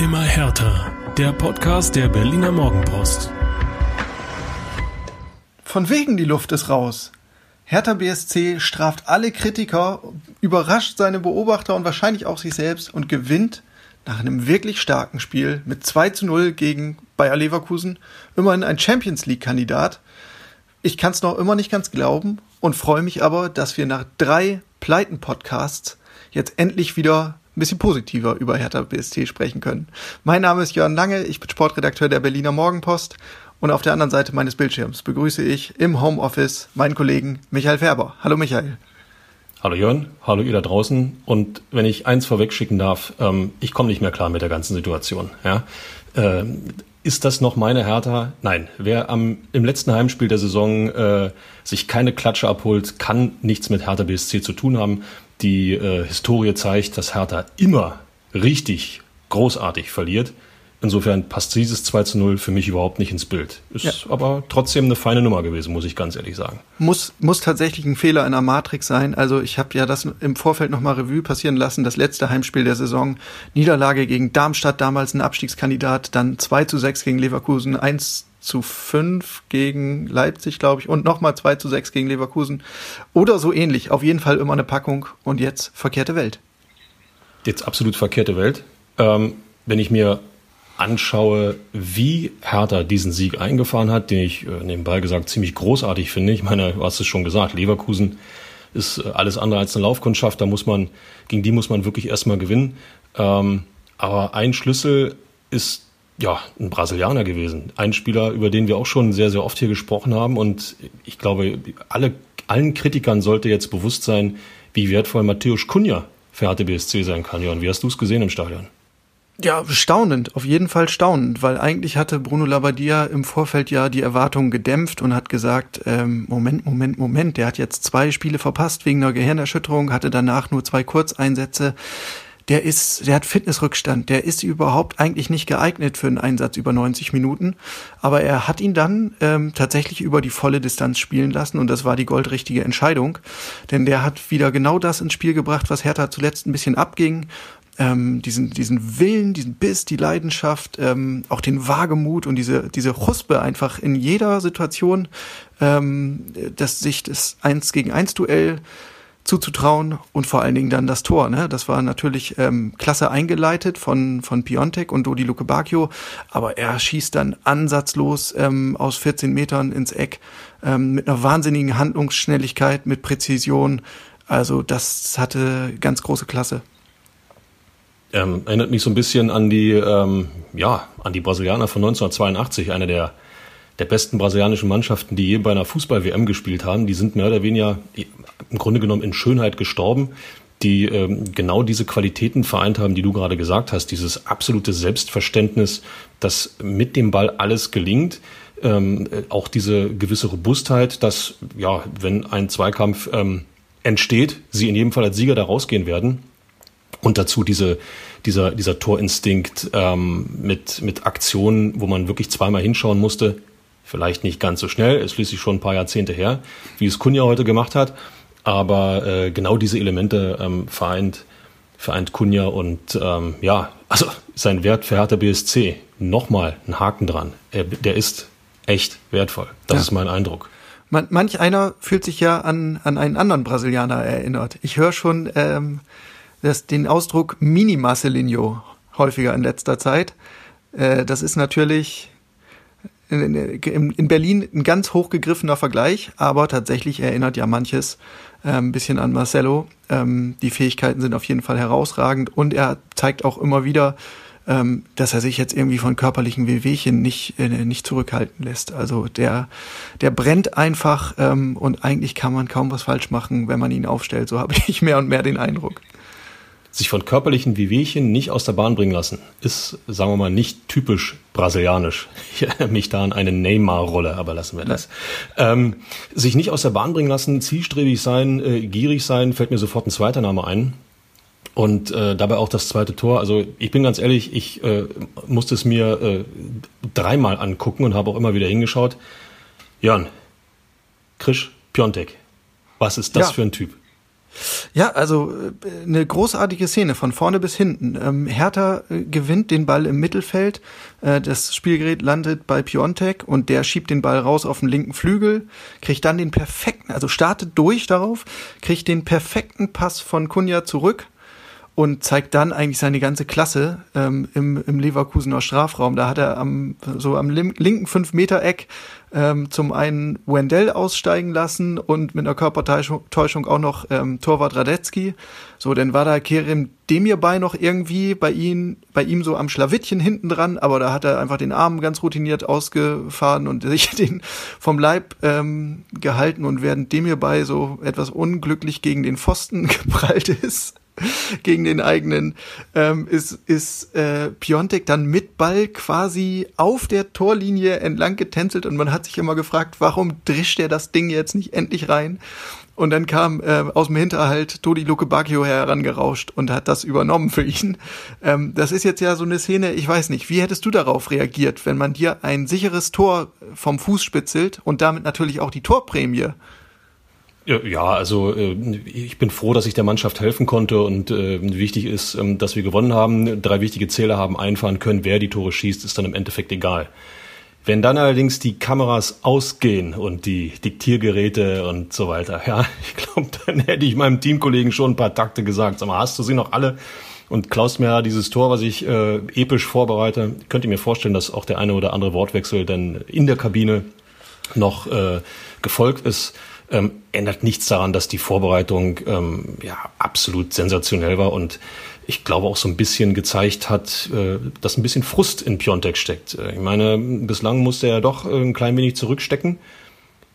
Immer härter. Der Podcast der Berliner Morgenpost. Von wegen die Luft ist raus. Hertha BSC straft alle Kritiker, überrascht seine Beobachter und wahrscheinlich auch sich selbst und gewinnt nach einem wirklich starken Spiel mit 2 zu 0 gegen Bayer Leverkusen immerhin ein Champions League Kandidat. Ich kann es noch immer nicht ganz glauben und freue mich aber, dass wir nach drei Pleiten-Podcasts jetzt endlich wieder ein bisschen positiver über Hertha BSC sprechen können. Mein Name ist Jörn Lange, ich bin Sportredakteur der Berliner Morgenpost und auf der anderen Seite meines Bildschirms begrüße ich im Homeoffice meinen Kollegen Michael Färber. Hallo Michael. Hallo Jörn, hallo ihr da draußen. Und wenn ich eins vorwegschicken darf, ähm, ich komme nicht mehr klar mit der ganzen Situation. Ja? Äh, ist das noch meine Hertha? Nein. Wer am, im letzten Heimspiel der Saison äh, sich keine Klatsche abholt, kann nichts mit Hertha BSC zu tun haben. Die äh, Historie zeigt, dass Hertha immer richtig großartig verliert. Insofern passt dieses 2 zu 0 für mich überhaupt nicht ins Bild. Ist ja. aber trotzdem eine feine Nummer gewesen, muss ich ganz ehrlich sagen. Muss, muss tatsächlich ein Fehler in der Matrix sein. Also ich habe ja das im Vorfeld nochmal Revue passieren lassen. Das letzte Heimspiel der Saison. Niederlage gegen Darmstadt, damals ein Abstiegskandidat. Dann 2 zu 6 gegen Leverkusen, 1 zu 5 gegen Leipzig, glaube ich. Und nochmal 2 zu 6 gegen Leverkusen. Oder so ähnlich. Auf jeden Fall immer eine Packung. Und jetzt verkehrte Welt. Jetzt absolut verkehrte Welt. Ähm, wenn ich mir anschaue, wie Hertha diesen Sieg eingefahren hat, den ich äh, nebenbei gesagt ziemlich großartig finde. Ich meine, du hast es schon gesagt, Leverkusen ist äh, alles andere als eine Laufkundschaft. Da muss man, gegen die muss man wirklich erstmal gewinnen. Ähm, aber ein Schlüssel ist ja ein Brasilianer gewesen. Ein Spieler, über den wir auch schon sehr, sehr oft hier gesprochen haben. Und ich glaube, alle, allen Kritikern sollte jetzt bewusst sein, wie wertvoll Matthäus Kunja für HTBSC sein kann. Und wie hast du es gesehen im Stadion? Ja, staunend, auf jeden Fall staunend, weil eigentlich hatte Bruno Labbadia im Vorfeld ja die Erwartungen gedämpft und hat gesagt, ähm, Moment, Moment, Moment, der hat jetzt zwei Spiele verpasst wegen einer Gehirnerschütterung, hatte danach nur zwei Kurzeinsätze. Der ist, der hat Fitnessrückstand, der ist überhaupt eigentlich nicht geeignet für einen Einsatz über 90 Minuten. Aber er hat ihn dann ähm, tatsächlich über die volle Distanz spielen lassen und das war die goldrichtige Entscheidung. Denn der hat wieder genau das ins Spiel gebracht, was Hertha zuletzt ein bisschen abging ähm, diesen, diesen Willen, diesen Biss, die Leidenschaft, ähm, auch den Wagemut und diese, diese Huspe einfach in jeder Situation, ähm, dass sich das Eins gegen eins Duell zuzutrauen und vor allen Dingen dann das Tor. Ne? Das war natürlich ähm, klasse eingeleitet von, von Piontek und Dodi Luke Bacchio, aber er schießt dann ansatzlos ähm, aus 14 Metern ins Eck ähm, mit einer wahnsinnigen Handlungsschnelligkeit, mit Präzision. Also das hatte ganz große Klasse. Ähm, erinnert mich so ein bisschen an die, ähm, ja, an die Brasilianer von 1982, eine der, der besten brasilianischen Mannschaften, die je bei einer Fußball-WM gespielt haben. Die sind mehr oder weniger im Grunde genommen in Schönheit gestorben, die ähm, genau diese Qualitäten vereint haben, die du gerade gesagt hast. Dieses absolute Selbstverständnis, dass mit dem Ball alles gelingt. Ähm, auch diese gewisse Robustheit, dass, ja, wenn ein Zweikampf ähm, entsteht, sie in jedem Fall als Sieger da rausgehen werden. Und dazu diese, dieser, dieser Torinstinkt ähm, mit, mit Aktionen, wo man wirklich zweimal hinschauen musste. Vielleicht nicht ganz so schnell, ist schließlich schon ein paar Jahrzehnte her, wie es Kunja heute gemacht hat. Aber äh, genau diese Elemente ähm, vereint, vereint Kunja und ähm, ja, also sein Wert für Hertha BSC, nochmal ein Haken dran. Er, der ist echt wertvoll. Das ja. ist mein Eindruck. Man, manch einer fühlt sich ja an, an einen anderen Brasilianer erinnert. Ich höre schon ähm, das, den Ausdruck Mini-Marcelinho häufiger in letzter Zeit. Äh, das ist natürlich in, in, in, Berlin ein ganz hochgegriffener Vergleich, aber tatsächlich erinnert ja manches äh, ein bisschen an Marcelo. Ähm, die Fähigkeiten sind auf jeden Fall herausragend und er zeigt auch immer wieder, ähm, dass er sich jetzt irgendwie von körperlichen Wehwehchen nicht, äh, nicht zurückhalten lässt. Also der, der brennt einfach ähm, und eigentlich kann man kaum was falsch machen, wenn man ihn aufstellt. So habe ich mehr und mehr den Eindruck sich von körperlichen Wehwehchen nicht aus der Bahn bringen lassen, ist, sagen wir mal, nicht typisch brasilianisch. Ich erinnere mich da an eine Neymar-Rolle, aber lassen wir das. Ähm, sich nicht aus der Bahn bringen lassen, zielstrebig sein, äh, gierig sein, fällt mir sofort ein zweiter Name ein. Und äh, dabei auch das zweite Tor. Also ich bin ganz ehrlich, ich äh, musste es mir äh, dreimal angucken und habe auch immer wieder hingeschaut. Jörn, Krisch Piontek, was ist das ja. für ein Typ? Ja, also äh, eine großartige Szene von vorne bis hinten. Ähm, Hertha äh, gewinnt den Ball im Mittelfeld. Äh, das Spielgerät landet bei Piontek und der schiebt den Ball raus auf den linken Flügel, kriegt dann den perfekten, also startet durch darauf, kriegt den perfekten Pass von Kunja zurück und zeigt dann eigentlich seine ganze Klasse ähm, im, im Leverkusener Strafraum. Da hat er am, so am linken Fünf-Meter-Eck ähm, zum einen Wendell aussteigen lassen und mit einer Körpertäuschung auch noch ähm, Torwart Radetzky. So, dann war da Kerem Demirbay noch irgendwie bei ihm, bei ihm so am Schlawittchen hinten dran, aber da hat er einfach den Arm ganz routiniert ausgefahren und sich den vom Leib ähm, gehalten und während Demirbay so etwas unglücklich gegen den Pfosten geprallt ist, gegen den eigenen, ähm, ist, ist äh, Piontek dann mit Ball quasi auf der Torlinie entlang getänzelt und man hat sich immer gefragt, warum drischt er das Ding jetzt nicht endlich rein? Und dann kam äh, aus dem Hinterhalt Todi Luke Bacchio herangerauscht und hat das übernommen für ihn. Ähm, das ist jetzt ja so eine Szene, ich weiß nicht, wie hättest du darauf reagiert, wenn man dir ein sicheres Tor vom Fuß spitzelt und damit natürlich auch die Torprämie ja, also äh, ich bin froh, dass ich der Mannschaft helfen konnte und äh, wichtig ist, ähm, dass wir gewonnen haben. Drei wichtige Zähler haben einfahren können. Wer die Tore schießt, ist dann im Endeffekt egal. Wenn dann allerdings die Kameras ausgehen und die Diktiergeräte und so weiter, ja, ich glaube, dann hätte ich meinem Teamkollegen schon ein paar Takte gesagt. Sag mal, hast du sie noch alle? Und klaust mir dieses Tor, was ich äh, episch vorbereite. Könnt ihr mir vorstellen, dass auch der eine oder andere Wortwechsel dann in der Kabine noch äh, gefolgt ist ähm, ändert nichts daran, dass die Vorbereitung ähm, ja absolut sensationell war und ich glaube auch so ein bisschen gezeigt hat, äh, dass ein bisschen Frust in Piontek steckt. Äh, ich meine, bislang musste er doch äh, ein klein wenig zurückstecken.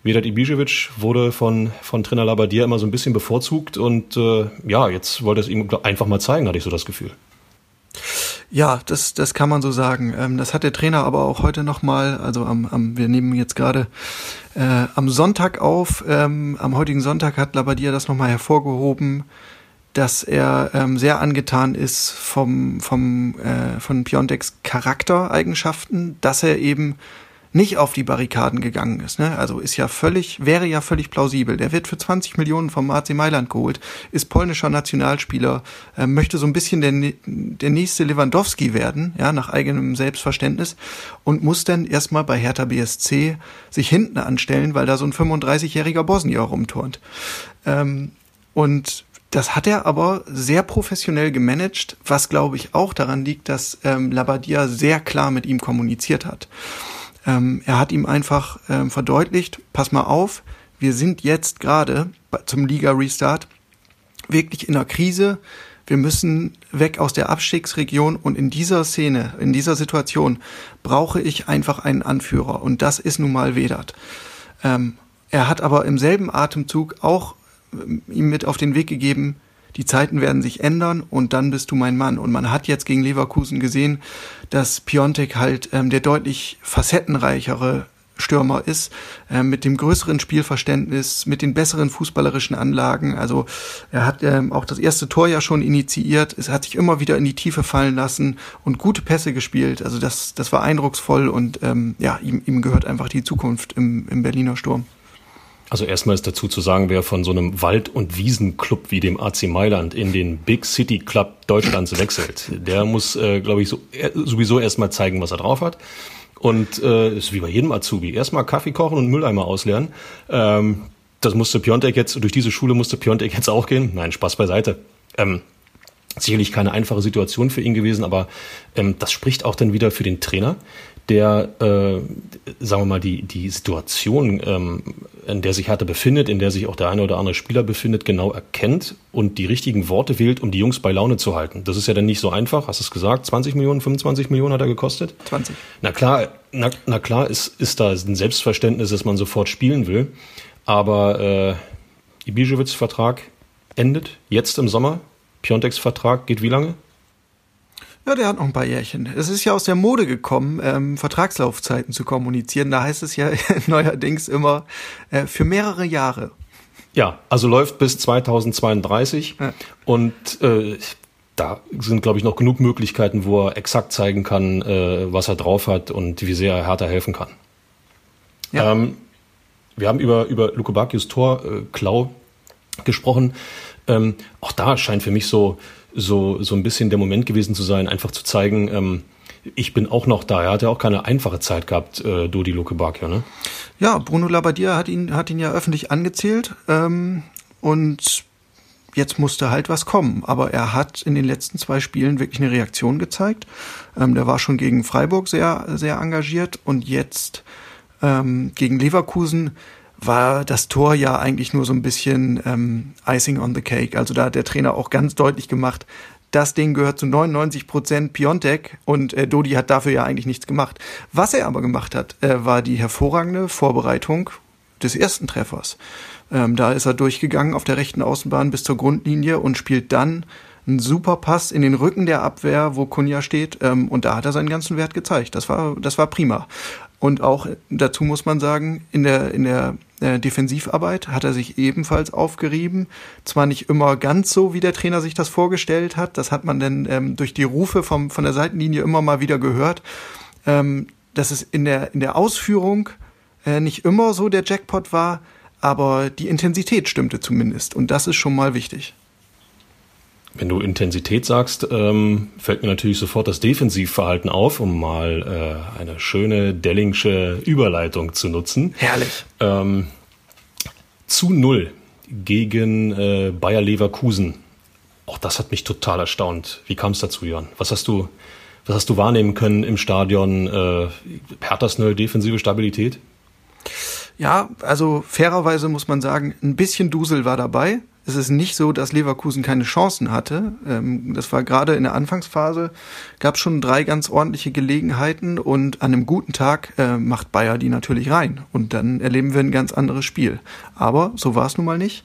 Vedat Ibisevic wurde von, von Trainer Labadia immer so ein bisschen bevorzugt und äh, ja, jetzt wollte es ihm einfach mal zeigen, hatte ich so das Gefühl. Ja, das, das kann man so sagen. Ähm, das hat der Trainer aber auch heute nochmal, also am, am, wir nehmen jetzt gerade äh, am Sonntag auf, ähm, am heutigen Sonntag hat Labadia das nochmal hervorgehoben, dass er ähm, sehr angetan ist vom, vom, äh, von Piontex Charaktereigenschaften, dass er eben nicht auf die Barrikaden gegangen ist. Ne? Also ist ja völlig, wäre ja völlig plausibel. Der wird für 20 Millionen vom AC Mailand geholt, ist polnischer Nationalspieler, äh, möchte so ein bisschen der, der nächste Lewandowski werden, ja, nach eigenem Selbstverständnis und muss dann erstmal bei Hertha BSC sich hinten anstellen, weil da so ein 35-jähriger Bosnier rumturnt. Ähm, und das hat er aber sehr professionell gemanagt, was glaube ich auch daran liegt, dass ähm, Labadia sehr klar mit ihm kommuniziert hat. Ähm, er hat ihm einfach ähm, verdeutlicht, pass mal auf, wir sind jetzt gerade zum Liga-Restart wirklich in einer Krise. Wir müssen weg aus der Abstiegsregion und in dieser Szene, in dieser Situation brauche ich einfach einen Anführer und das ist nun mal Vedat. Ähm, er hat aber im selben Atemzug auch ähm, ihm mit auf den Weg gegeben, die Zeiten werden sich ändern und dann bist du mein Mann. Und man hat jetzt gegen Leverkusen gesehen, dass Piontek halt ähm, der deutlich facettenreichere Stürmer ist, äh, mit dem größeren Spielverständnis, mit den besseren fußballerischen Anlagen. Also er hat ähm, auch das erste Tor ja schon initiiert. Es hat sich immer wieder in die Tiefe fallen lassen und gute Pässe gespielt. Also das, das war eindrucksvoll und ähm, ja, ihm, ihm gehört einfach die Zukunft im, im Berliner Sturm. Also erstmal ist dazu zu sagen, wer von so einem Wald- und Wiesenclub wie dem AC Mailand in den Big City Club Deutschlands wechselt, der muss, äh, glaube ich, so, äh, sowieso erstmal zeigen, was er drauf hat. Und äh, ist wie bei jedem Azubi. Erstmal Kaffee kochen und Mülleimer ausleeren. Ähm, das musste Piontek jetzt, durch diese Schule musste Piontek jetzt auch gehen. Nein, Spaß beiseite. Ähm, sicherlich keine einfache Situation für ihn gewesen, aber ähm, das spricht auch dann wieder für den Trainer, der, äh, sagen wir mal, die, die Situation, ähm, in der sich Hertha befindet, in der sich auch der eine oder andere Spieler befindet, genau erkennt und die richtigen Worte wählt, um die Jungs bei Laune zu halten. Das ist ja dann nicht so einfach, hast du es gesagt, 20 Millionen, 25 Millionen hat er gekostet? 20. Na klar, na, na klar ist, ist da ein Selbstverständnis, dass man sofort spielen will, aber äh, Ibišević Vertrag endet jetzt im Sommer, Piontex Vertrag geht wie lange? Ja, der hat noch ein paar Jährchen. Es ist ja aus der Mode gekommen, ähm, Vertragslaufzeiten zu kommunizieren. Da heißt es ja neuerdings immer äh, für mehrere Jahre. Ja, also läuft bis 2032 ja. und äh, da sind, glaube ich, noch genug Möglichkeiten, wo er exakt zeigen kann, äh, was er drauf hat und wie sehr er Hertha helfen kann. Ja. Ähm, wir haben über, über Luke Bakius Tor, äh, Klau, gesprochen. Ähm, auch da scheint für mich so, so, so ein bisschen der Moment gewesen zu sein, einfach zu zeigen, ähm, ich bin auch noch da. Er hat ja auch keine einfache Zeit gehabt, äh, Dodi Luke Bacchio, ne? Ja, Bruno Labbadia hat ihn, hat ihn ja öffentlich angezählt ähm, und jetzt musste halt was kommen. Aber er hat in den letzten zwei Spielen wirklich eine Reaktion gezeigt. Ähm, der war schon gegen Freiburg sehr, sehr engagiert und jetzt ähm, gegen Leverkusen war das Tor ja eigentlich nur so ein bisschen ähm, Icing on the Cake. Also da hat der Trainer auch ganz deutlich gemacht, das Ding gehört zu 99 Prozent Piontek und äh, Dodi hat dafür ja eigentlich nichts gemacht. Was er aber gemacht hat, äh, war die hervorragende Vorbereitung des ersten Treffers. Ähm, da ist er durchgegangen auf der rechten Außenbahn bis zur Grundlinie und spielt dann einen super Pass in den Rücken der Abwehr, wo Kunja steht. Ähm, und da hat er seinen ganzen Wert gezeigt. Das war, das war prima. Und auch dazu muss man sagen, in der, in der äh, Defensivarbeit hat er sich ebenfalls aufgerieben. Zwar nicht immer ganz so, wie der Trainer sich das vorgestellt hat. Das hat man dann ähm, durch die Rufe vom, von der Seitenlinie immer mal wieder gehört. Ähm, dass es in der, in der Ausführung äh, nicht immer so der Jackpot war, aber die Intensität stimmte zumindest. Und das ist schon mal wichtig. Wenn du Intensität sagst, ähm, fällt mir natürlich sofort das Defensivverhalten auf, um mal äh, eine schöne Dellingsche Überleitung zu nutzen. Herrlich. Ähm, zu null gegen äh, Bayer Leverkusen. Auch das hat mich total erstaunt. Wie kam es dazu, Jan? Was hast du, was hast du wahrnehmen können im Stadion? Äh, Herthas neue defensive Stabilität? Ja, also fairerweise muss man sagen, ein bisschen Dusel war dabei. Es ist nicht so, dass Leverkusen keine Chancen hatte. Ähm, das war gerade in der Anfangsphase, gab schon drei ganz ordentliche Gelegenheiten und an einem guten Tag äh, macht Bayer die natürlich rein. Und dann erleben wir ein ganz anderes Spiel. Aber so war es nun mal nicht.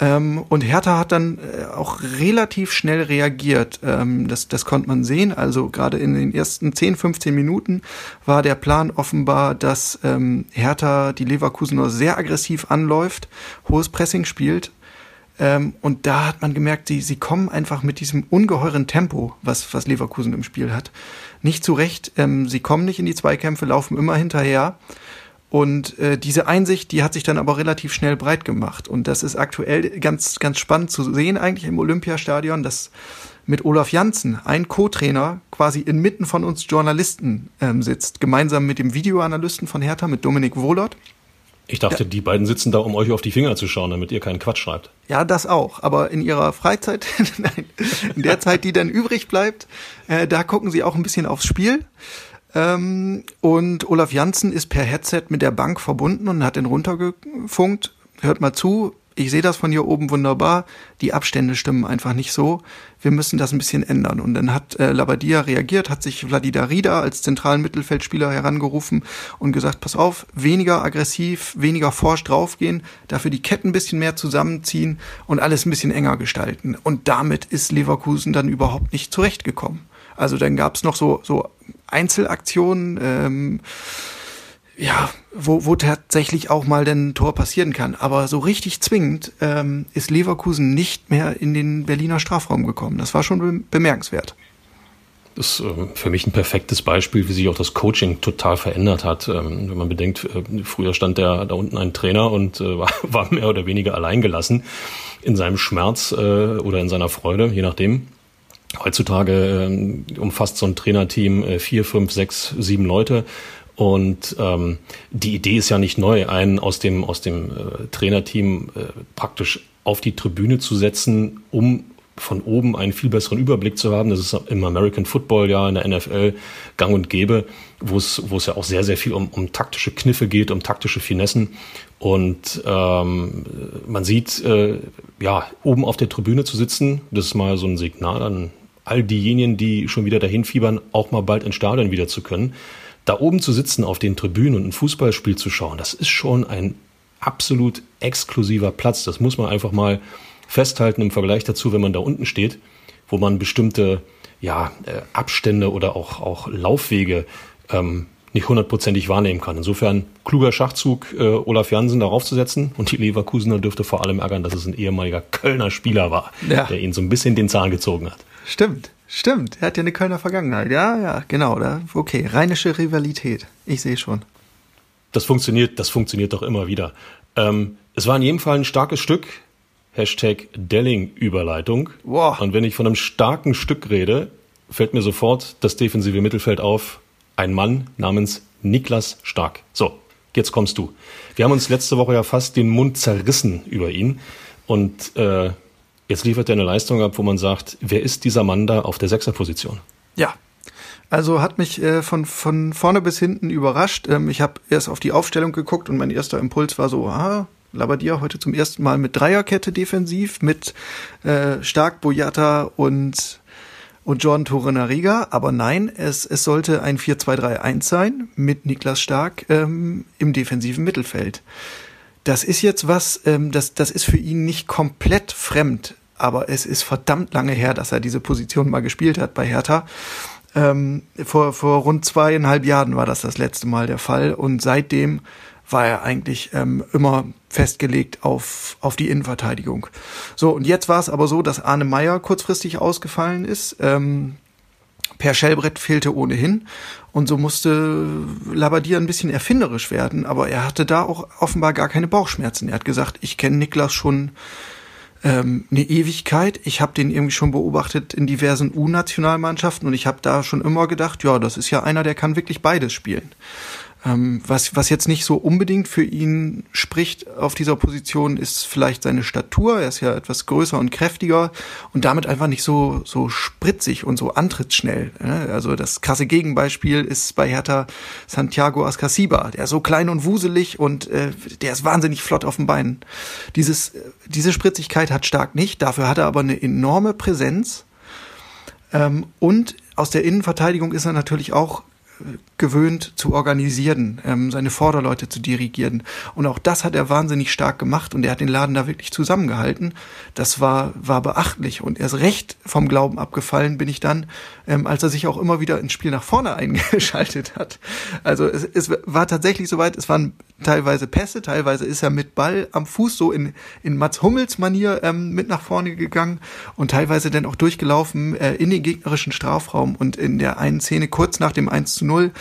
Ähm, und Hertha hat dann äh, auch relativ schnell reagiert. Ähm, das, das konnte man sehen. Also gerade in den ersten 10, 15 Minuten war der Plan offenbar, dass Hertha die Leverkusener sehr aggressiv anläuft, hohes Pressing spielt ähm, und da hat man gemerkt, sie, sie kommen einfach mit diesem ungeheuren Tempo, was, was Leverkusen im Spiel hat, nicht zurecht. Ähm, sie kommen nicht in die Zweikämpfe, laufen immer hinterher. Und äh, diese Einsicht, die hat sich dann aber relativ schnell breit gemacht. Und das ist aktuell ganz, ganz spannend zu sehen eigentlich im Olympiastadion, dass mit Olaf Janssen, ein Co-Trainer, quasi inmitten von uns Journalisten ähm, sitzt, gemeinsam mit dem Videoanalysten von Hertha, mit Dominik Wohlert. Ich dachte, ja. die beiden sitzen da, um euch auf die Finger zu schauen, damit ihr keinen Quatsch schreibt. Ja, das auch. Aber in ihrer Freizeit, nein, in der Zeit, die dann übrig bleibt, äh, da gucken sie auch ein bisschen aufs Spiel. Ähm, und Olaf Janssen ist per Headset mit der Bank verbunden und hat den runtergefunkt. Hört mal zu, ich sehe das von hier oben wunderbar, die Abstände stimmen einfach nicht so, wir müssen das ein bisschen ändern. Und dann hat äh, Labadia reagiert, hat sich Vladida Rida als zentralen Mittelfeldspieler herangerufen und gesagt, pass auf, weniger aggressiv, weniger forsch draufgehen, dafür die Ketten ein bisschen mehr zusammenziehen und alles ein bisschen enger gestalten. Und damit ist Leverkusen dann überhaupt nicht zurechtgekommen. Also dann gab's noch so, so Einzelaktionen, ähm, ja, wo, wo tatsächlich auch mal ein Tor passieren kann. Aber so richtig zwingend ähm, ist Leverkusen nicht mehr in den Berliner Strafraum gekommen. Das war schon bemerkenswert. Das ist äh, für mich ein perfektes Beispiel, wie sich auch das Coaching total verändert hat. Ähm, wenn man bedenkt, äh, früher stand der da unten ein Trainer und äh, war, war mehr oder weniger alleingelassen in seinem Schmerz äh, oder in seiner Freude, je nachdem. Heutzutage äh, umfasst so ein Trainerteam vier, fünf, sechs, sieben Leute und ähm, die Idee ist ja nicht neu, einen aus dem, aus dem äh, Trainerteam äh, praktisch auf die Tribüne zu setzen, um von oben einen viel besseren Überblick zu haben. Das ist im American Football ja in der NFL gang und gäbe, wo es, wo es ja auch sehr, sehr viel um, um taktische Kniffe geht, um taktische Finessen. Und ähm, man sieht, äh, ja, oben auf der Tribüne zu sitzen, das ist mal so ein Signal an all diejenigen, die schon wieder dahin fiebern, auch mal bald ins Stadion wieder zu können da oben zu sitzen auf den Tribünen und ein Fußballspiel zu schauen, das ist schon ein absolut exklusiver Platz. Das muss man einfach mal festhalten im Vergleich dazu, wenn man da unten steht, wo man bestimmte ja, äh, Abstände oder auch, auch Laufwege ähm, nicht hundertprozentig wahrnehmen kann. Insofern kluger Schachzug, äh, Olaf Jansen darauf zu setzen und die Leverkusener dürfte vor allem ärgern, dass es ein ehemaliger Kölner Spieler war, ja. der ihn so ein bisschen den Zahn gezogen hat. Stimmt. Stimmt, er hat ja eine Kölner Vergangenheit. Ja, ja, genau. Da, okay, rheinische Rivalität. Ich sehe schon. Das funktioniert, das funktioniert doch immer wieder. Ähm, es war in jedem Fall ein starkes Stück. Hashtag Delling-Überleitung. Wow. Und wenn ich von einem starken Stück rede, fällt mir sofort das defensive Mittelfeld auf. Ein Mann namens Niklas Stark. So, jetzt kommst du. Wir haben uns letzte Woche ja fast den Mund zerrissen über ihn. Und äh, jetzt liefert er eine Leistung ab, wo man sagt, wer ist dieser Mann da auf der Sechserposition? Ja, also hat mich äh, von, von vorne bis hinten überrascht. Ähm, ich habe erst auf die Aufstellung geguckt und mein erster Impuls war so, ah, Labadia heute zum ersten Mal mit Dreierkette defensiv, mit äh, Stark, Boyata und, und Jordan Torrenariga. Aber nein, es, es sollte ein 4-2-3-1 sein mit Niklas Stark ähm, im defensiven Mittelfeld. Das ist jetzt was, ähm, das, das ist für ihn nicht komplett fremd, aber es ist verdammt lange her, dass er diese Position mal gespielt hat bei Hertha. Ähm, vor, vor rund zweieinhalb Jahren war das das letzte Mal der Fall und seitdem war er eigentlich ähm, immer festgelegt auf, auf die Innenverteidigung. So, und jetzt war es aber so, dass Arne Meyer kurzfristig ausgefallen ist. Ähm, per Schellbrett fehlte ohnehin und so musste Labadier ein bisschen erfinderisch werden, aber er hatte da auch offenbar gar keine Bauchschmerzen. Er hat gesagt, ich kenne Niklas schon ähm, eine Ewigkeit. Ich habe den irgendwie schon beobachtet in diversen U-Nationalmannschaften und ich habe da schon immer gedacht, ja, das ist ja einer, der kann wirklich beides spielen. Ähm, was, was jetzt nicht so unbedingt für ihn spricht auf dieser Position, ist vielleicht seine Statur. Er ist ja etwas größer und kräftiger und damit einfach nicht so, so spritzig und so antrittsschnell. Ne? Also das krasse Gegenbeispiel ist bei Hertha Santiago Ascasiba. Der ist so klein und wuselig und äh, der ist wahnsinnig flott auf den Beinen. Dieses, diese Spritzigkeit hat Stark nicht. Dafür hat er aber eine enorme Präsenz. Ähm, und aus der Innenverteidigung ist er natürlich auch gewöhnt zu organisieren, ähm, seine Vorderleute zu dirigieren. Und auch das hat er wahnsinnig stark gemacht und er hat den Laden da wirklich zusammengehalten. Das war, war beachtlich und erst recht vom Glauben abgefallen bin ich dann, ähm, als er sich auch immer wieder ins Spiel nach vorne eingeschaltet hat. Also es, es war tatsächlich soweit, es waren teilweise Pässe, teilweise ist er mit Ball am Fuß so in, in Mats Hummels Manier ähm, mit nach vorne gegangen und teilweise dann auch durchgelaufen äh, in den gegnerischen Strafraum und in der einen Szene kurz nach dem 1 zu 0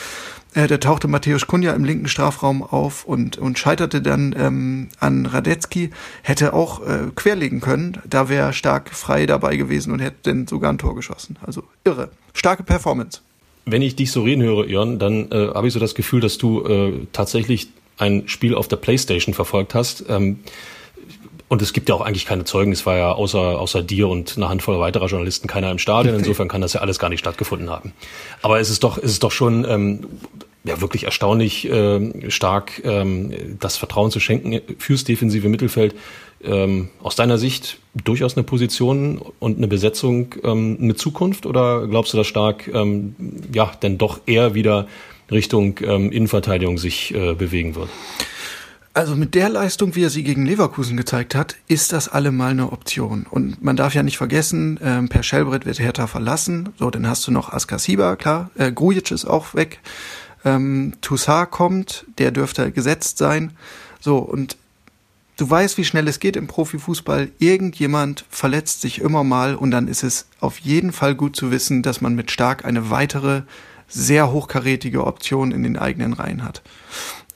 äh, da tauchte Matthäus Kunja im linken Strafraum auf und, und scheiterte dann ähm, an Radetzky, hätte auch äh, querlegen können, da wäre stark frei dabei gewesen und hätte dann sogar ein Tor geschossen. Also irre. Starke Performance. Wenn ich dich so reden höre, Jörn, dann äh, habe ich so das Gefühl, dass du äh, tatsächlich ein Spiel auf der Playstation verfolgt hast. Ähm, und es gibt ja auch eigentlich keine Zeugen. Es war ja außer, außer dir und einer Handvoll weiterer Journalisten keiner im Stadion. Insofern kann das ja alles gar nicht stattgefunden haben. Aber es ist doch, es ist doch schon ähm, ja, wirklich erstaunlich äh, stark, ähm, das Vertrauen zu schenken fürs defensive Mittelfeld. Ähm, aus deiner Sicht durchaus eine Position und eine Besetzung ähm, eine Zukunft oder glaubst du, dass stark ähm, ja denn doch eher wieder Richtung ähm, Innenverteidigung sich äh, bewegen wird? Also mit der Leistung, wie er sie gegen Leverkusen gezeigt hat, ist das allemal eine Option. Und man darf ja nicht vergessen, ähm, per Schellbrett wird Hertha verlassen. So, dann hast du noch Askasiba, klar. Äh, Grujic ist auch weg. Ähm, Toussaint kommt, der dürfte gesetzt sein. So, und du weißt, wie schnell es geht im Profifußball. Irgendjemand verletzt sich immer mal und dann ist es auf jeden Fall gut zu wissen, dass man mit Stark eine weitere sehr hochkarätige Option in den eigenen Reihen hat.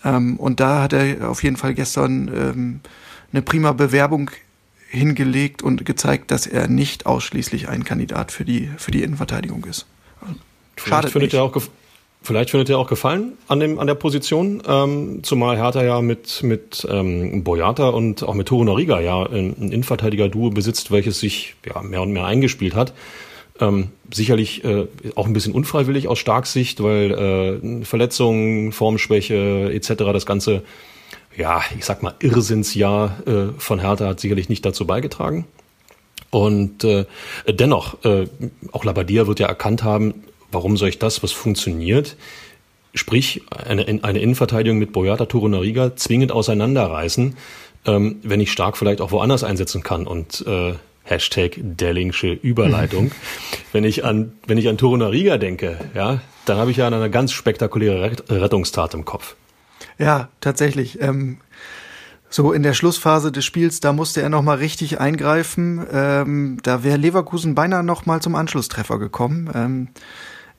Ähm, und da hat er auf jeden Fall gestern ähm, eine prima Bewerbung hingelegt und gezeigt, dass er nicht ausschließlich ein Kandidat für die, für die Innenverteidigung ist. Schade. Findet nicht. auch Vielleicht findet er auch Gefallen an, dem, an der Position, ähm, zumal Hertha ja mit, mit ähm, Boyata und auch mit Toro Noriga ja ein, ein Innenverteidiger-Duo besitzt, welches sich ja, mehr und mehr eingespielt hat. Ähm, sicherlich äh, auch ein bisschen unfreiwillig aus Starksicht, weil äh, Verletzungen, Formschwäche etc. das ganze, ja, ich sag mal, Irrsinnsjahr äh, von Hertha hat sicherlich nicht dazu beigetragen. Und äh, dennoch, äh, auch Labadia wird ja erkannt haben, warum soll ich das, was funktioniert, sprich eine, eine Innenverteidigung mit Boyata Torunariga zwingend auseinanderreißen, ähm, wenn ich stark vielleicht auch woanders einsetzen kann. Und äh, Hashtag Dellingsche Überleitung. wenn ich an, wenn ich an Torunariga denke, ja, dann habe ich ja eine ganz spektakuläre Rettungstat im Kopf. Ja, tatsächlich. Ähm, so in der Schlussphase des Spiels, da musste er nochmal richtig eingreifen. Ähm, da wäre Leverkusen beinahe nochmal zum Anschlusstreffer gekommen. Ähm,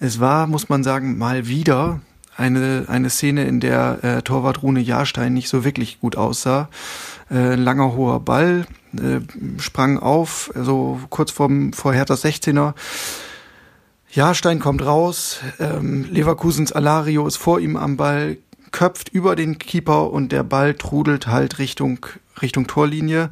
es war, muss man sagen, mal wieder eine, eine Szene, in der äh, Torwart Rune Jahrstein nicht so wirklich gut aussah. Äh, langer hoher Ball, äh, sprang auf, also kurz vorm, vor Hertha 16er. Jahrstein kommt raus, ähm, Leverkusens Alario ist vor ihm am Ball, köpft über den Keeper und der Ball trudelt halt Richtung, Richtung Torlinie.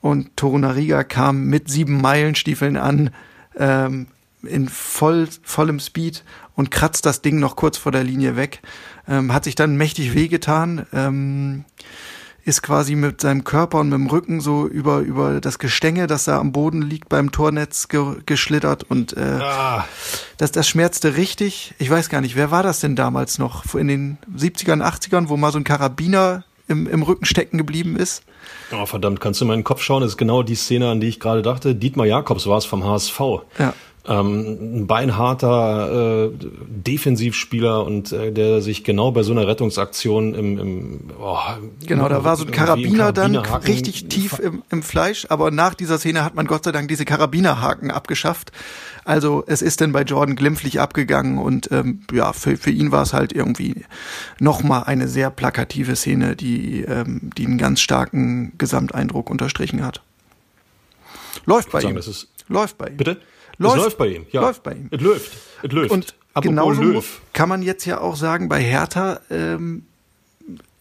Und Torunariga kam mit sieben Meilenstiefeln an, ähm, in voll, vollem Speed und kratzt das Ding noch kurz vor der Linie weg. Ähm, hat sich dann mächtig wehgetan. Ähm, ist quasi mit seinem Körper und mit dem Rücken so über, über das Gestänge, das da am Boden liegt, beim Tornetz ge geschlittert und äh, ah. das, das schmerzte richtig. Ich weiß gar nicht, wer war das denn damals noch? In den 70ern, 80ern, wo mal so ein Karabiner im, im Rücken stecken geblieben ist? Oh, verdammt, kannst du in meinen Kopf schauen? Das ist genau die Szene, an die ich gerade dachte. Dietmar Jakobs war es vom HSV. Ja. Ähm, ein beinharter äh, Defensivspieler und äh, der sich genau bei so einer Rettungsaktion im, im oh, genau da war so ein Karabiner dann richtig tief im, im Fleisch, aber nach dieser Szene hat man Gott sei Dank diese Karabinerhaken abgeschafft. Also es ist dann bei Jordan glimpflich abgegangen und ähm, ja für, für ihn war es halt irgendwie nochmal eine sehr plakative Szene, die ähm, die einen ganz starken Gesamteindruck unterstrichen hat. Läuft bei sagen, ihm. Läuft bei ihm. Bitte? Läuft, es läuft bei ihm, ja. Läuft bei ihm. Es läuft. Es läuft. Und genauso Löw. kann man jetzt ja auch sagen, bei Hertha ähm,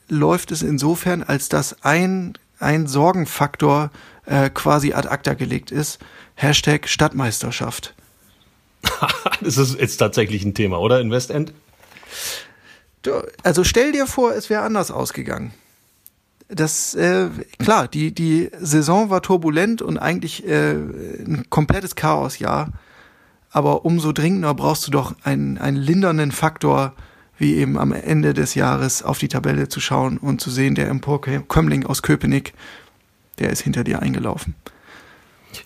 läuft es insofern, als dass ein, ein Sorgenfaktor äh, quasi ad acta gelegt ist. Hashtag Stadtmeisterschaft. das ist jetzt tatsächlich ein Thema, oder? In Westend? Also stell dir vor, es wäre anders ausgegangen das äh, klar, die die Saison war turbulent und eigentlich äh, ein komplettes Chaosjahr, aber umso dringender brauchst du doch einen einen lindernden Faktor, wie eben am Ende des Jahres auf die Tabelle zu schauen und zu sehen, der Emporkömmling aus Köpenick, der ist hinter dir eingelaufen.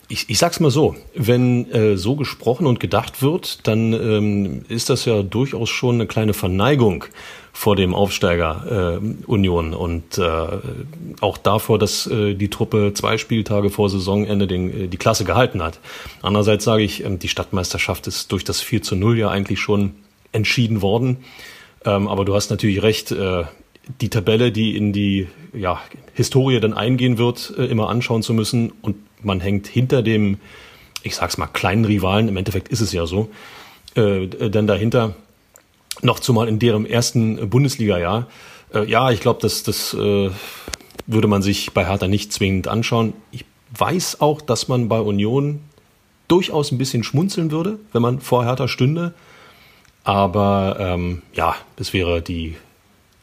Ich, ich sag's mal so, wenn äh, so gesprochen und gedacht wird, dann ähm, ist das ja durchaus schon eine kleine Verneigung vor dem Aufsteiger äh, Union und äh, auch davor, dass äh, die Truppe zwei Spieltage vor Saisonende den, äh, die Klasse gehalten hat. Andererseits sage ich, ähm, die Stadtmeisterschaft ist durch das 4 zu 0 ja eigentlich schon entschieden worden. Ähm, aber du hast natürlich recht, äh, die Tabelle, die in die ja, Historie dann eingehen wird, äh, immer anschauen zu müssen und man hängt hinter dem, ich sag's mal, kleinen Rivalen, im Endeffekt ist es ja so, äh, dann dahinter noch zumal in deren ersten Bundesliga-Jahr. Äh, ja, ich glaube, das, das äh, würde man sich bei Hertha nicht zwingend anschauen. Ich weiß auch, dass man bei Union durchaus ein bisschen schmunzeln würde, wenn man vor Hertha stünde. Aber ähm, ja, das wäre die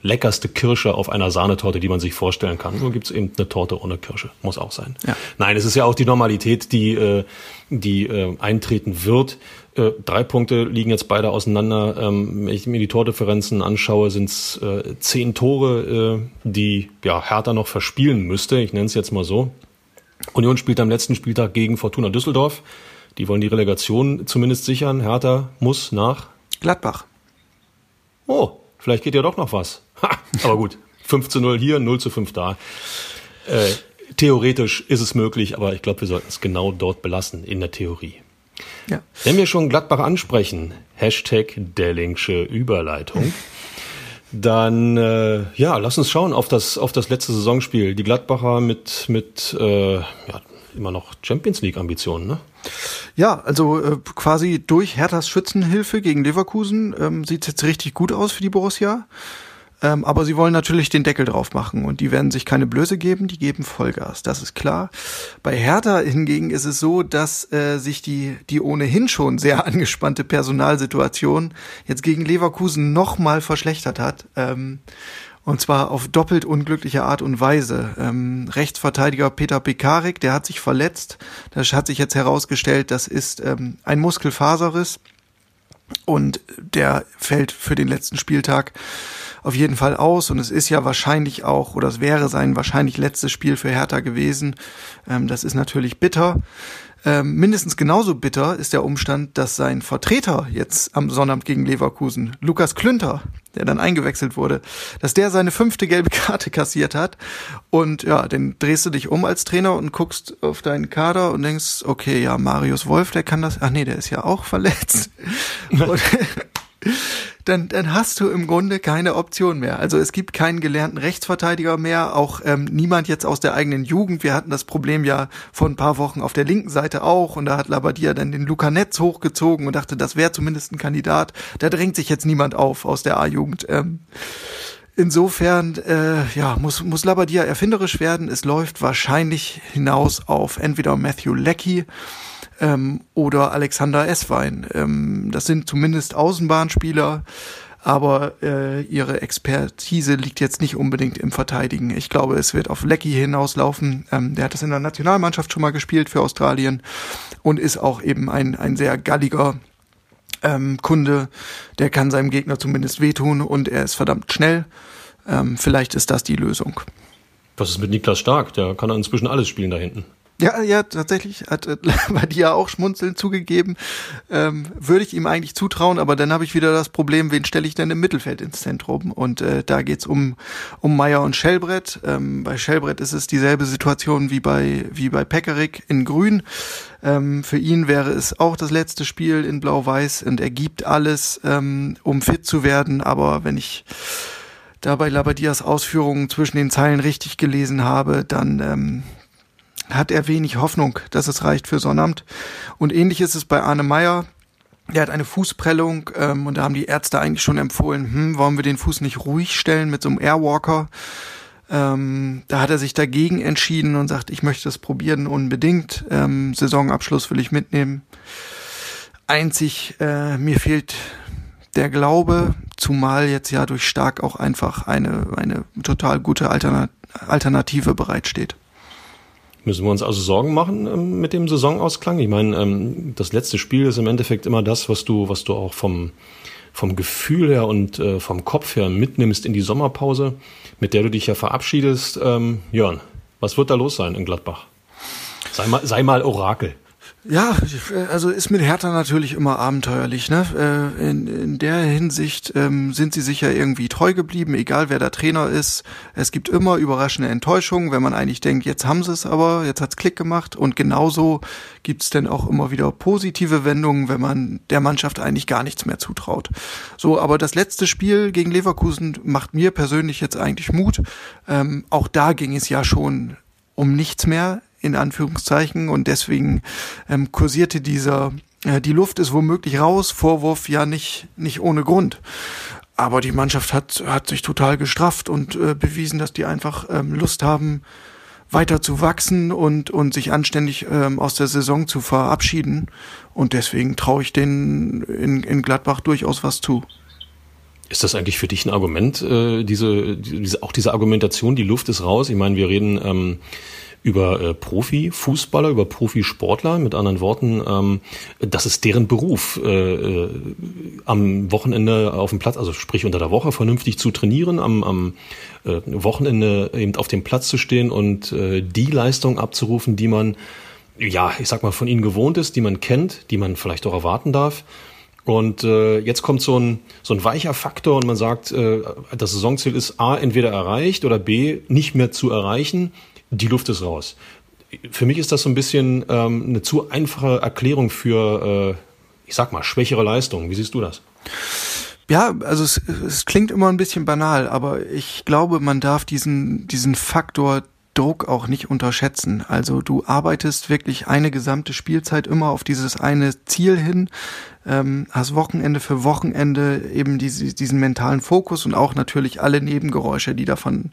leckerste Kirsche auf einer Sahnetorte, die man sich vorstellen kann. Nur gibt es eben eine Torte ohne Kirsche. Muss auch sein. Ja. Nein, es ist ja auch die Normalität, die, äh, die äh, eintreten wird. Äh, drei Punkte liegen jetzt beide auseinander. Ähm, wenn ich mir die Tordifferenzen anschaue, sind es äh, zehn Tore, äh, die ja, Hertha noch verspielen müsste. Ich nenne es jetzt mal so. Union spielt am letzten Spieltag gegen Fortuna Düsseldorf. Die wollen die Relegation zumindest sichern. Hertha muss nach Gladbach. Oh, vielleicht geht ja doch noch was. Ha, aber gut, 5 zu 0 hier, 0 zu 5 da. Äh, theoretisch ist es möglich, aber ich glaube, wir sollten es genau dort belassen, in der Theorie. Ja. Wenn wir schon Gladbach ansprechen, Hashtag Dellingsche Überleitung, dann äh, ja, lass uns schauen auf das, auf das letzte Saisonspiel. Die Gladbacher mit, mit äh, ja, immer noch Champions League-Ambitionen, ne? Ja, also äh, quasi durch Herthas Schützenhilfe gegen Leverkusen ähm, sieht jetzt richtig gut aus für die Borussia. Ähm, aber sie wollen natürlich den Deckel drauf machen und die werden sich keine Blöße geben, die geben Vollgas, das ist klar. Bei Hertha hingegen ist es so, dass äh, sich die, die ohnehin schon sehr angespannte Personalsituation jetzt gegen Leverkusen nochmal verschlechtert hat. Ähm, und zwar auf doppelt unglückliche Art und Weise. Ähm, Rechtsverteidiger Peter Pekarik, der hat sich verletzt. Das hat sich jetzt herausgestellt, das ist ähm, ein Muskelfaserriss. Und der fällt für den letzten Spieltag auf jeden Fall aus und es ist ja wahrscheinlich auch, oder es wäre sein wahrscheinlich letztes Spiel für Hertha gewesen. Ähm, das ist natürlich bitter. Ähm, mindestens genauso bitter ist der Umstand, dass sein Vertreter jetzt am Sonnabend gegen Leverkusen, Lukas Klünter, der dann eingewechselt wurde, dass der seine fünfte gelbe Karte kassiert hat. Und ja, dann drehst du dich um als Trainer und guckst auf deinen Kader und denkst, okay, ja, Marius Wolf, der kann das. Ach nee, der ist ja auch verletzt. dann, dann hast du im Grunde keine Option mehr. Also es gibt keinen gelernten Rechtsverteidiger mehr, auch ähm, niemand jetzt aus der eigenen Jugend. Wir hatten das Problem ja vor ein paar Wochen auf der linken Seite auch und da hat Labadia dann den Luca Netz hochgezogen und dachte, das wäre zumindest ein Kandidat. Da drängt sich jetzt niemand auf aus der A-Jugend. Ähm, Insofern äh, ja, muss, muss Labadia erfinderisch werden. Es läuft wahrscheinlich hinaus auf entweder Matthew Leckie ähm, oder Alexander Esswein. Ähm, das sind zumindest Außenbahnspieler, aber äh, ihre Expertise liegt jetzt nicht unbedingt im Verteidigen. Ich glaube, es wird auf Leckie hinauslaufen. Ähm, der hat das in der Nationalmannschaft schon mal gespielt für Australien und ist auch eben ein, ein sehr galliger ähm, Kunde, der kann seinem Gegner zumindest wehtun und er ist verdammt schnell. Ähm, vielleicht ist das die Lösung. Was ist mit Niklas Stark? Der kann inzwischen alles spielen da hinten. Ja, ja, tatsächlich hat äh, auch schmunzeln zugegeben. Ähm, würde ich ihm eigentlich zutrauen, aber dann habe ich wieder das Problem, wen stelle ich denn im Mittelfeld ins Zentrum? Und äh, da geht's um um Meier und Schellbrett. Ähm, bei Schellbrett ist es dieselbe Situation wie bei wie bei Pekarik in Grün. Ähm, für ihn wäre es auch das letzte Spiel in Blau-Weiß und er gibt alles, ähm, um fit zu werden. Aber wenn ich da bei Labadias Ausführungen zwischen den Zeilen richtig gelesen habe, dann ähm, hat er wenig Hoffnung, dass es reicht für Sonnabend. Und ähnlich ist es bei Arne Meyer. Der hat eine Fußprellung ähm, und da haben die Ärzte eigentlich schon empfohlen, hm, wollen wir den Fuß nicht ruhig stellen mit so einem Airwalker. Ähm, da hat er sich dagegen entschieden und sagt, ich möchte das probieren unbedingt. Ähm, Saisonabschluss will ich mitnehmen. Einzig, äh, mir fehlt der Glaube, zumal jetzt ja durch Stark auch einfach eine, eine total gute Alternative bereitsteht. Müssen wir uns also Sorgen machen ähm, mit dem Saisonausklang? Ich meine, ähm, das letzte Spiel ist im Endeffekt immer das, was du, was du auch vom, vom Gefühl her und äh, vom Kopf her mitnimmst in die Sommerpause, mit der du dich ja verabschiedest. Ähm, Jörn, was wird da los sein in Gladbach? Sei mal, sei mal Orakel. Ja, also ist mit Hertha natürlich immer abenteuerlich. Ne? Äh, in, in der Hinsicht ähm, sind sie sicher irgendwie treu geblieben, egal wer der Trainer ist. Es gibt immer überraschende Enttäuschungen, wenn man eigentlich denkt, jetzt haben sie es aber, jetzt hat's Klick gemacht. Und genauso gibt's dann auch immer wieder positive Wendungen, wenn man der Mannschaft eigentlich gar nichts mehr zutraut. So, aber das letzte Spiel gegen Leverkusen macht mir persönlich jetzt eigentlich Mut. Ähm, auch da ging es ja schon um nichts mehr in Anführungszeichen. Und deswegen ähm, kursierte dieser äh, die Luft ist womöglich raus. Vorwurf ja nicht nicht ohne Grund. Aber die Mannschaft hat hat sich total gestrafft und äh, bewiesen dass die einfach ähm, Lust haben weiter zu wachsen und und sich anständig ähm, aus der Saison zu verabschieden. Und deswegen traue ich denen in, in Gladbach durchaus was zu ist das eigentlich für dich ein Argument, äh, diese, diese, auch diese Argumentation, die Luft ist raus? Ich meine, wir reden ähm, über äh, Profifußballer, über Profisportler, mit anderen Worten, ähm, das ist deren Beruf, äh, äh, am Wochenende auf dem Platz, also sprich unter der Woche vernünftig zu trainieren, am, am äh, Wochenende eben auf dem Platz zu stehen und äh, die Leistung abzurufen, die man, ja, ich sag mal, von ihnen gewohnt ist, die man kennt, die man vielleicht auch erwarten darf. Und äh, jetzt kommt so ein, so ein weicher Faktor und man sagt, äh, das Saisonziel ist A, entweder erreicht oder B, nicht mehr zu erreichen die Luft ist raus. Für mich ist das so ein bisschen ähm, eine zu einfache Erklärung für, äh, ich sag mal, schwächere Leistungen. Wie siehst du das? Ja, also es, es klingt immer ein bisschen banal, aber ich glaube, man darf diesen, diesen Faktor Druck auch nicht unterschätzen. Also du arbeitest wirklich eine gesamte Spielzeit immer auf dieses eine Ziel hin, ähm, hast Wochenende für Wochenende eben diese, diesen mentalen Fokus und auch natürlich alle Nebengeräusche, die da von,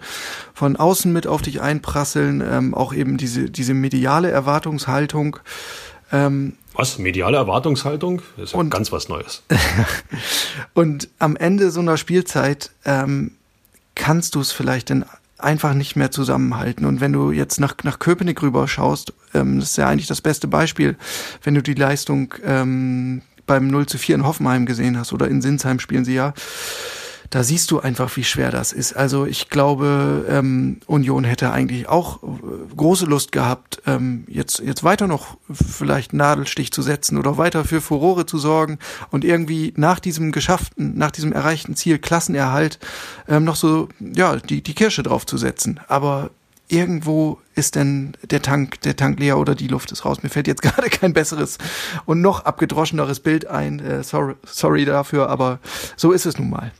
von außen mit auf dich einprasseln, ähm, auch eben diese, diese mediale Erwartungshaltung. Ähm, was? Mediale Erwartungshaltung? Das ist ja und, ganz was Neues. und am Ende so einer Spielzeit ähm, kannst du es vielleicht in einfach nicht mehr zusammenhalten. Und wenn du jetzt nach, nach Köpenick rüber schaust, ähm, das ist ja eigentlich das beste Beispiel, wenn du die Leistung ähm, beim 0 zu 4 in Hoffenheim gesehen hast oder in Sinsheim spielen sie ja, da siehst du einfach, wie schwer das ist. Also ich glaube, ähm, Union hätte eigentlich auch äh, große Lust gehabt, ähm, jetzt, jetzt weiter noch vielleicht Nadelstich zu setzen oder weiter für Furore zu sorgen und irgendwie nach diesem geschafften, nach diesem erreichten Ziel Klassenerhalt ähm, noch so, ja, die, die Kirsche drauf zu setzen. Aber irgendwo ist denn der Tank, der Tank leer oder die Luft ist raus. Mir fällt jetzt gerade kein besseres und noch abgedroscheneres Bild ein. Äh, sorry, sorry dafür, aber so ist es nun mal.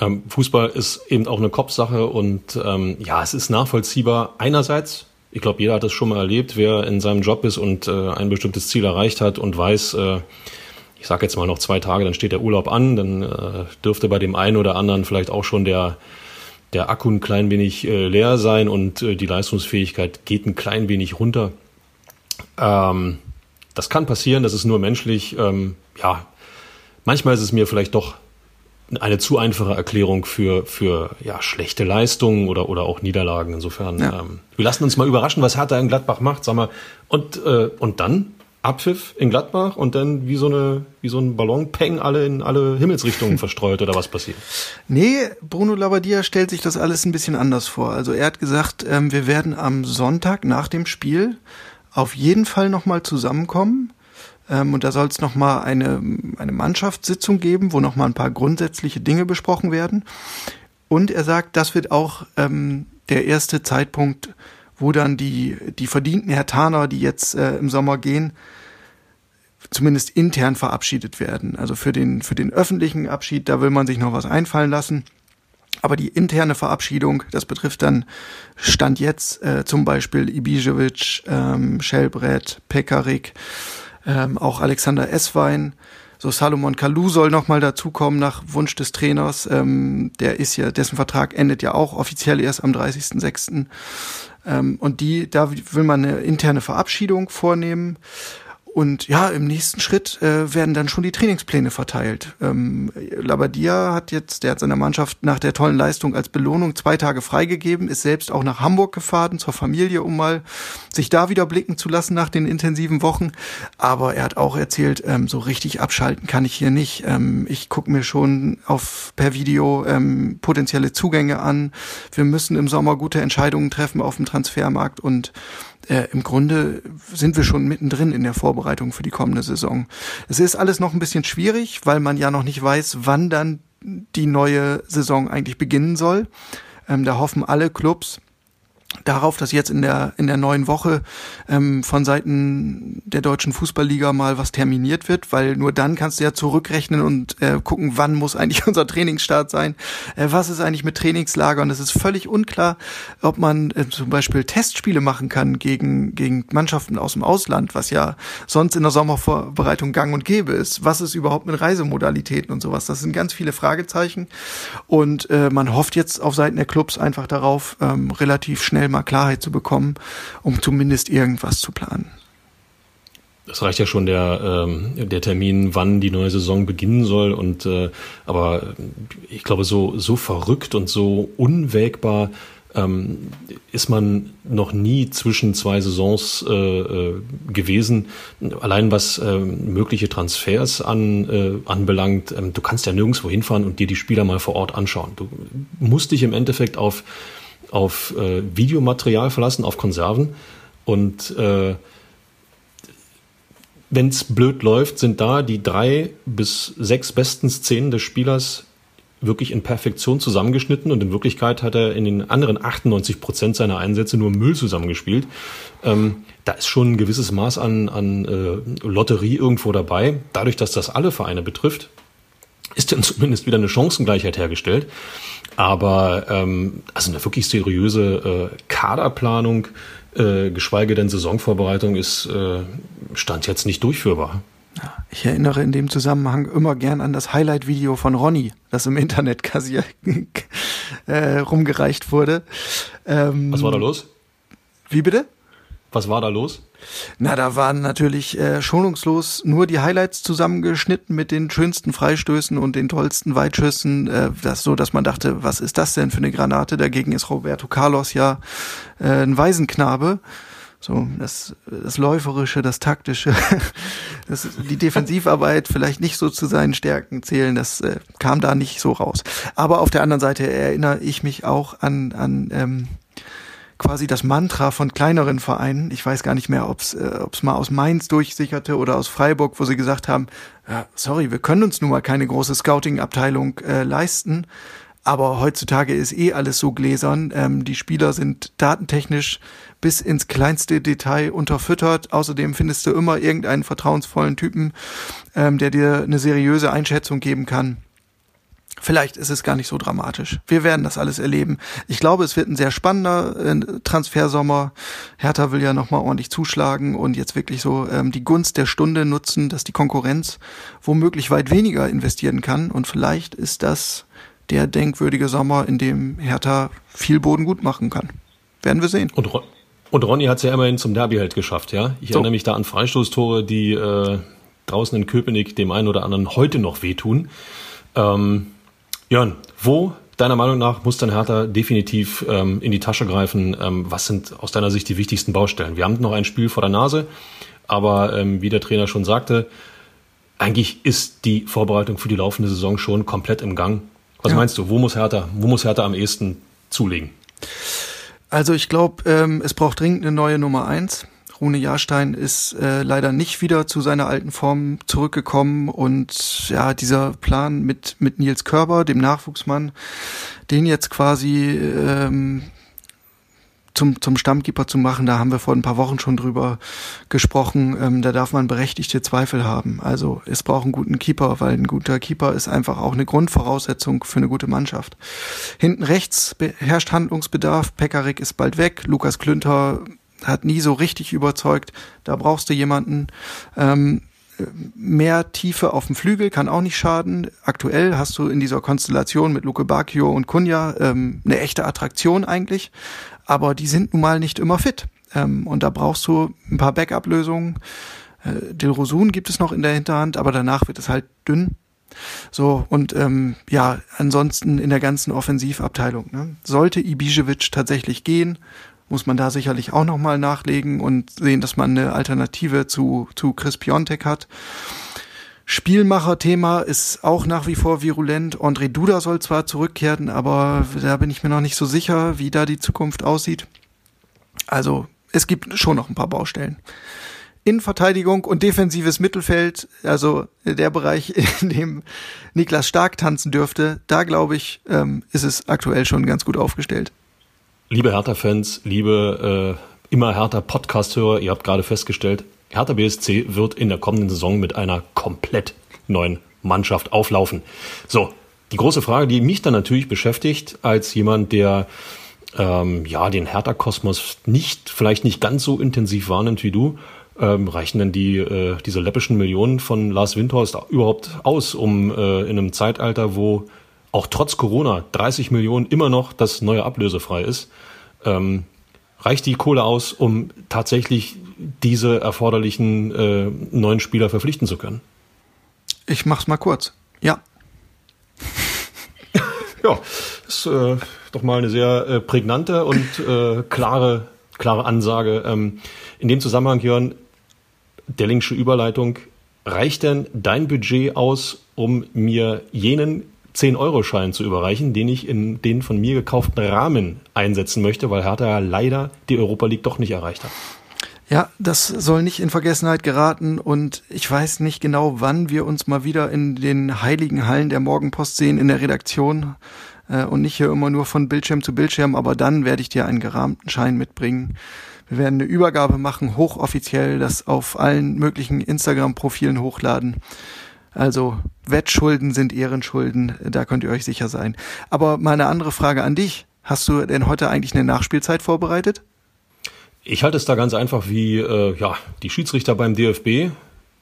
Ähm, Fußball ist eben auch eine Kopfsache und ähm, ja, es ist nachvollziehbar. Einerseits, ich glaube, jeder hat das schon mal erlebt, wer in seinem Job ist und äh, ein bestimmtes Ziel erreicht hat und weiß, äh, ich sage jetzt mal noch zwei Tage, dann steht der Urlaub an, dann äh, dürfte bei dem einen oder anderen vielleicht auch schon der der Akku ein klein wenig äh, leer sein und äh, die Leistungsfähigkeit geht ein klein wenig runter. Ähm, das kann passieren, das ist nur menschlich. Ähm, ja, manchmal ist es mir vielleicht doch eine zu einfache Erklärung für, für ja, schlechte Leistungen oder, oder auch Niederlagen. Insofern, ja. ähm, wir lassen uns mal überraschen, was Hertha in Gladbach macht, sag mal. Und, äh, und dann Abpfiff in Gladbach und dann wie so eine wie so ein Ballonpeng alle in alle Himmelsrichtungen verstreut oder was passiert? Nee, Bruno Labbadia stellt sich das alles ein bisschen anders vor. Also er hat gesagt, ähm, wir werden am Sonntag nach dem Spiel auf jeden Fall nochmal zusammenkommen. Ähm, und da soll es nochmal eine, eine Mannschaftssitzung geben, wo nochmal ein paar grundsätzliche Dinge besprochen werden. Und er sagt, das wird auch ähm, der erste Zeitpunkt, wo dann die, die verdienten Hertaner, die jetzt äh, im Sommer gehen, zumindest intern verabschiedet werden. Also für den, für den öffentlichen Abschied, da will man sich noch was einfallen lassen. Aber die interne Verabschiedung, das betrifft dann Stand jetzt äh, zum Beispiel Ibisevic, ähm, Schellbrett, Pekarik, ähm, auch Alexander Esswein. So Salomon Kalou soll nochmal dazukommen nach Wunsch des Trainers. Ähm, der ist ja, dessen Vertrag endet ja auch offiziell erst am 30.06. Ähm, und die, da will man eine interne Verabschiedung vornehmen. Und ja, im nächsten Schritt äh, werden dann schon die Trainingspläne verteilt. Ähm, Labadia hat jetzt, der hat seiner Mannschaft nach der tollen Leistung als Belohnung zwei Tage freigegeben, ist selbst auch nach Hamburg gefahren zur Familie, um mal sich da wieder blicken zu lassen nach den intensiven Wochen. Aber er hat auch erzählt, ähm, so richtig abschalten kann ich hier nicht. Ähm, ich gucke mir schon auf per Video ähm, potenzielle Zugänge an. Wir müssen im Sommer gute Entscheidungen treffen auf dem Transfermarkt und äh, im Grunde sind wir schon mittendrin in der Vorbereitung für die kommende Saison. Es ist alles noch ein bisschen schwierig, weil man ja noch nicht weiß, wann dann die neue Saison eigentlich beginnen soll. Ähm, da hoffen alle Clubs, darauf, dass jetzt in der in der neuen Woche ähm, von Seiten der deutschen Fußballliga mal was terminiert wird, weil nur dann kannst du ja zurückrechnen und äh, gucken, wann muss eigentlich unser Trainingsstart sein, äh, was ist eigentlich mit Trainingslagern. Es ist völlig unklar, ob man äh, zum Beispiel Testspiele machen kann gegen gegen Mannschaften aus dem Ausland, was ja sonst in der Sommervorbereitung Gang und Gäbe ist. Was ist überhaupt mit Reisemodalitäten und sowas? Das sind ganz viele Fragezeichen und äh, man hofft jetzt auf Seiten der Clubs einfach darauf, ähm, relativ schnell schnell mal Klarheit zu bekommen, um zumindest irgendwas zu planen. Das reicht ja schon der, ähm, der Termin, wann die neue Saison beginnen soll. Und äh, aber ich glaube, so, so verrückt und so unwägbar ähm, ist man noch nie zwischen zwei Saisons äh, äh, gewesen. Allein was mögliche Transfers an, anbelangt, ähm, du kannst ja nirgendwo hinfahren und dir die Spieler mal vor Ort anschauen. Du musst dich im Endeffekt auf auf äh, Videomaterial verlassen, auf Konserven. Und äh, wenn es blöd läuft, sind da die drei bis sechs besten Szenen des Spielers wirklich in Perfektion zusammengeschnitten und in Wirklichkeit hat er in den anderen 98 Prozent seiner Einsätze nur Müll zusammengespielt. Ähm, da ist schon ein gewisses Maß an, an äh, Lotterie irgendwo dabei. Dadurch, dass das alle Vereine betrifft, ist dann zumindest wieder eine Chancengleichheit hergestellt. Aber ähm, also eine wirklich seriöse äh, Kaderplanung, äh, geschweige denn Saisonvorbereitung, ist äh, stand jetzt nicht durchführbar. Ich erinnere in dem Zusammenhang immer gern an das Highlight-Video von Ronny, das im Internet quasi äh, rumgereicht wurde. Ähm, Was war da los? Wie bitte? Was war da los? Na, da waren natürlich äh, schonungslos nur die Highlights zusammengeschnitten mit den schönsten Freistößen und den tollsten Weitschüssen. Äh, das so, dass man dachte, was ist das denn für eine Granate? Dagegen ist Roberto Carlos ja äh, ein Waisenknabe. So, das, das Läuferische, das Taktische, das, die Defensivarbeit vielleicht nicht so zu seinen Stärken zählen, das äh, kam da nicht so raus. Aber auf der anderen Seite erinnere ich mich auch an, an ähm, quasi das Mantra von kleineren Vereinen. Ich weiß gar nicht mehr, ob es äh, ob's mal aus Mainz durchsicherte oder aus Freiburg, wo sie gesagt haben, ja, sorry, wir können uns nun mal keine große Scouting-Abteilung äh, leisten, Aber heutzutage ist eh alles so gläsern. Ähm, die Spieler sind datentechnisch bis ins kleinste Detail unterfüttert. Außerdem findest du immer irgendeinen vertrauensvollen Typen, ähm, der dir eine seriöse Einschätzung geben kann. Vielleicht ist es gar nicht so dramatisch. Wir werden das alles erleben. Ich glaube, es wird ein sehr spannender äh, Transfersommer. Hertha will ja nochmal ordentlich zuschlagen und jetzt wirklich so ähm, die Gunst der Stunde nutzen, dass die Konkurrenz womöglich weit weniger investieren kann. Und vielleicht ist das der denkwürdige Sommer, in dem Hertha viel Boden gut machen kann. Werden wir sehen. Und, und Ronny hat es ja immerhin zum Derby halt geschafft, ja. Ich so. erinnere mich da an Freistoßtore, die äh, draußen in Köpenick dem einen oder anderen heute noch wehtun. Ähm, Jörn, wo deiner Meinung nach muss dann Hertha definitiv ähm, in die Tasche greifen? Ähm, was sind aus deiner Sicht die wichtigsten Baustellen? Wir haben noch ein Spiel vor der Nase, aber ähm, wie der Trainer schon sagte, eigentlich ist die Vorbereitung für die laufende Saison schon komplett im Gang. Was ja. meinst du? Wo muss Hertha, wo muss Hertha am ehesten zulegen? Also ich glaube, ähm, es braucht dringend eine neue Nummer eins. Rune Jahrstein ist äh, leider nicht wieder zu seiner alten Form zurückgekommen und ja, dieser Plan mit, mit Nils Körber, dem Nachwuchsmann, den jetzt quasi ähm, zum, zum Stammkeeper zu machen, da haben wir vor ein paar Wochen schon drüber gesprochen. Ähm, da darf man berechtigte Zweifel haben. Also es braucht einen guten Keeper, weil ein guter Keeper ist einfach auch eine Grundvoraussetzung für eine gute Mannschaft. Hinten rechts herrscht Handlungsbedarf. Pekarik ist bald weg. Lukas Klünter hat nie so richtig überzeugt. Da brauchst du jemanden. Ähm, mehr Tiefe auf dem Flügel kann auch nicht schaden. Aktuell hast du in dieser Konstellation mit Luke Bacchio und Kunja ähm, eine echte Attraktion eigentlich, aber die sind nun mal nicht immer fit. Ähm, und da brauchst du ein paar Backup-Lösungen. Äh, Dilrosun gibt es noch in der Hinterhand, aber danach wird es halt dünn. So, und ähm, ja, ansonsten in der ganzen Offensivabteilung. Ne? Sollte Ibišević tatsächlich gehen, muss man da sicherlich auch nochmal nachlegen und sehen, dass man eine Alternative zu, zu Chris Piontek hat. Spielmacher-Thema ist auch nach wie vor virulent. André Duda soll zwar zurückkehren, aber da bin ich mir noch nicht so sicher, wie da die Zukunft aussieht. Also es gibt schon noch ein paar Baustellen. Innenverteidigung und defensives Mittelfeld, also der Bereich, in dem Niklas Stark tanzen dürfte, da glaube ich, ähm, ist es aktuell schon ganz gut aufgestellt. Liebe Hertha-Fans, liebe äh, immer Hertha-Podcast-Hörer, ihr habt gerade festgestellt, Hertha BSC wird in der kommenden Saison mit einer komplett neuen Mannschaft auflaufen. So, die große Frage, die mich dann natürlich beschäftigt, als jemand, der ähm, ja den Hertha-Kosmos nicht, vielleicht nicht ganz so intensiv wahrnimmt wie du, ähm, reichen denn die äh, diese läppischen Millionen von Lars Windhorst überhaupt aus, um äh, in einem Zeitalter, wo auch trotz Corona 30 Millionen immer noch das neue ablösefrei ist, ähm, reicht die Kohle aus, um tatsächlich diese erforderlichen äh, neuen Spieler verpflichten zu können? Ich mach's mal kurz. Ja. ja, ist äh, doch mal eine sehr äh, prägnante und äh, klare, klare Ansage. Ähm, in dem Zusammenhang, Jörn, der linksche Überleitung, reicht denn dein Budget aus, um mir jenen 10-Euro-Schein zu überreichen, den ich in den von mir gekauften Rahmen einsetzen möchte, weil Hertha ja leider die Europa League doch nicht erreicht hat. Ja, das soll nicht in Vergessenheit geraten und ich weiß nicht genau, wann wir uns mal wieder in den heiligen Hallen der Morgenpost sehen in der Redaktion äh, und nicht hier immer nur von Bildschirm zu Bildschirm, aber dann werde ich dir einen gerahmten Schein mitbringen. Wir werden eine Übergabe machen, hochoffiziell, das auf allen möglichen Instagram-Profilen hochladen. Also Wettschulden sind Ehrenschulden, da könnt ihr euch sicher sein. Aber mal eine andere Frage an dich. Hast du denn heute eigentlich eine Nachspielzeit vorbereitet? Ich halte es da ganz einfach wie äh, ja, die Schiedsrichter beim DFB.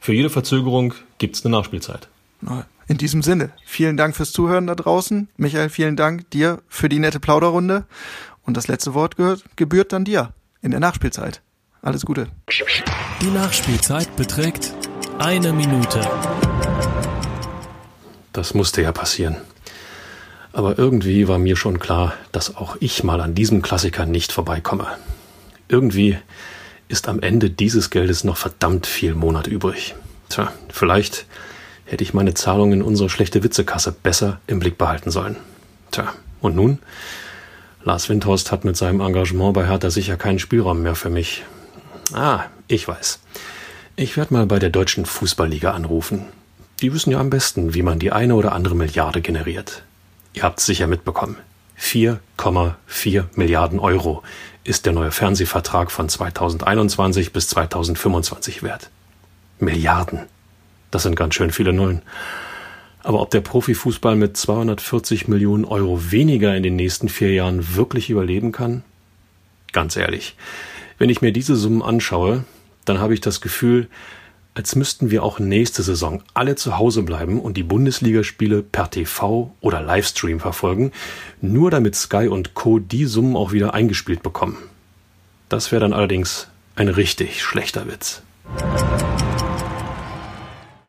Für jede Verzögerung gibt es eine Nachspielzeit. In diesem Sinne, vielen Dank fürs Zuhören da draußen. Michael, vielen Dank dir für die nette Plauderrunde. Und das letzte Wort gehört, gebührt dann dir in der Nachspielzeit. Alles Gute. Die Nachspielzeit beträgt eine Minute. Das musste ja passieren. Aber irgendwie war mir schon klar, dass auch ich mal an diesem Klassiker nicht vorbeikomme. Irgendwie ist am Ende dieses Geldes noch verdammt viel Monat übrig. Tja, vielleicht hätte ich meine Zahlungen in unsere schlechte Witzekasse besser im Blick behalten sollen. Tja, und nun? Lars Windhorst hat mit seinem Engagement bei Hertha sicher keinen Spielraum mehr für mich. Ah, ich weiß. Ich werde mal bei der Deutschen Fußballliga anrufen. Die wissen ja am besten, wie man die eine oder andere Milliarde generiert. Ihr habt es sicher mitbekommen. 4,4 Milliarden Euro ist der neue Fernsehvertrag von 2021 bis 2025 wert. Milliarden. Das sind ganz schön viele Nullen. Aber ob der Profifußball mit 240 Millionen Euro weniger in den nächsten vier Jahren wirklich überleben kann? Ganz ehrlich, wenn ich mir diese Summen anschaue, dann habe ich das Gefühl, als müssten wir auch nächste Saison alle zu Hause bleiben und die Bundesligaspiele per TV oder Livestream verfolgen, nur damit Sky und Co. die Summen auch wieder eingespielt bekommen. Das wäre dann allerdings ein richtig schlechter Witz.